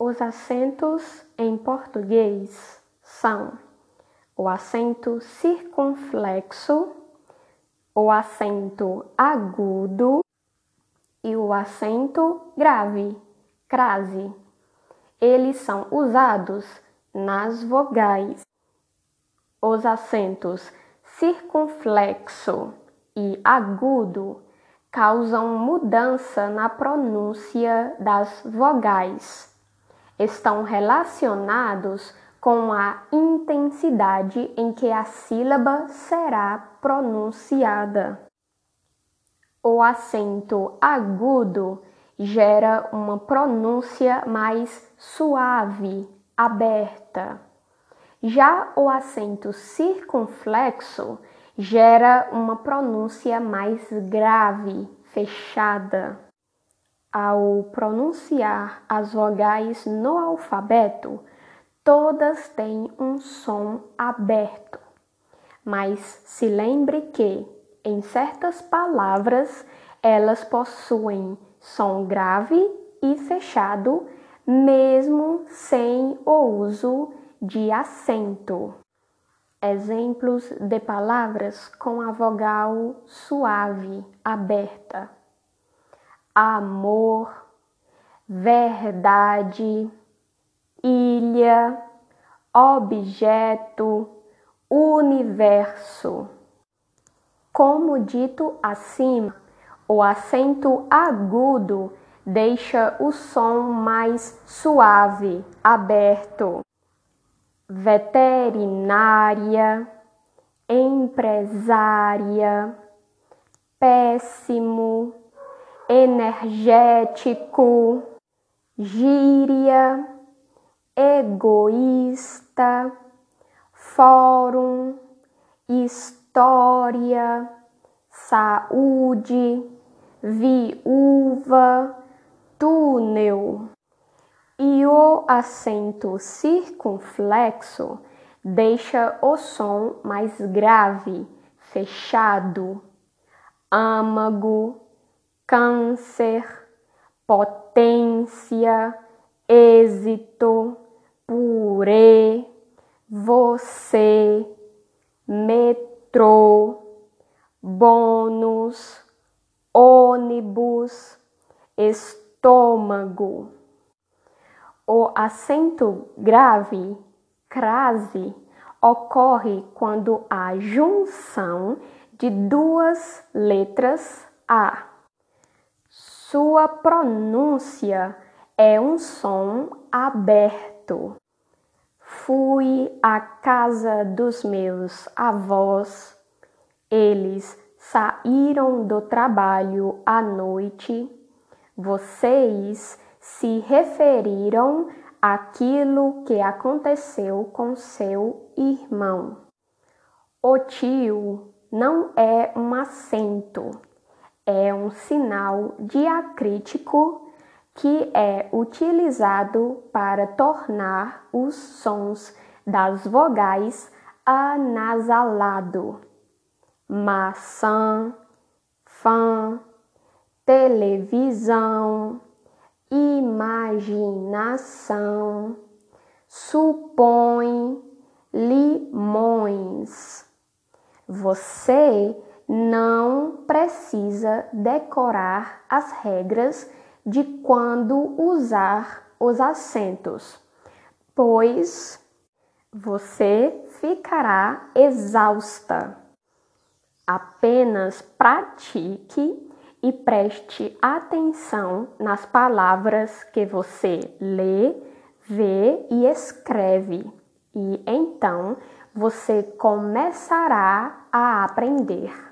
Os acentos em português são o acento circunflexo, o acento agudo e o acento grave, crase. Eles são usados nas vogais. Os acentos circunflexo e agudo causam mudança na pronúncia das vogais. Estão relacionados com a intensidade em que a sílaba será pronunciada. O acento agudo gera uma pronúncia mais suave, aberta. Já o acento circunflexo gera uma pronúncia mais grave, fechada. Ao pronunciar as vogais no alfabeto, todas têm um som aberto. Mas se lembre que, em certas palavras, elas possuem som grave e fechado, mesmo sem o uso de acento. Exemplos de palavras com a vogal suave, aberta: amor, verdade, ilha, objeto, universo. Como dito acima, o acento agudo deixa o som mais suave, aberto veterinária, empresária, péssimo, energético, gíria, egoísta, fórum, história, saúde, viúva, túnel e o acento circunflexo deixa o som mais grave, fechado. Âmago, câncer, potência, êxito, purê, você, metrô, bônus, ônibus, estômago. O acento grave, crase, ocorre quando há junção de duas letras A. Sua pronúncia é um som aberto. Fui à casa dos meus avós. Eles saíram do trabalho à noite. Vocês se referiram àquilo que aconteceu com seu irmão. O tio não é um acento, é um sinal diacrítico que é utilizado para tornar os sons das vogais anasalado. Maçã, fã, televisão, imaginação, supõe limões. Você não precisa decorar as regras de quando usar os acentos, pois você ficará exausta. Apenas pratique e preste atenção nas palavras que você lê, vê e escreve, e então você começará a aprender.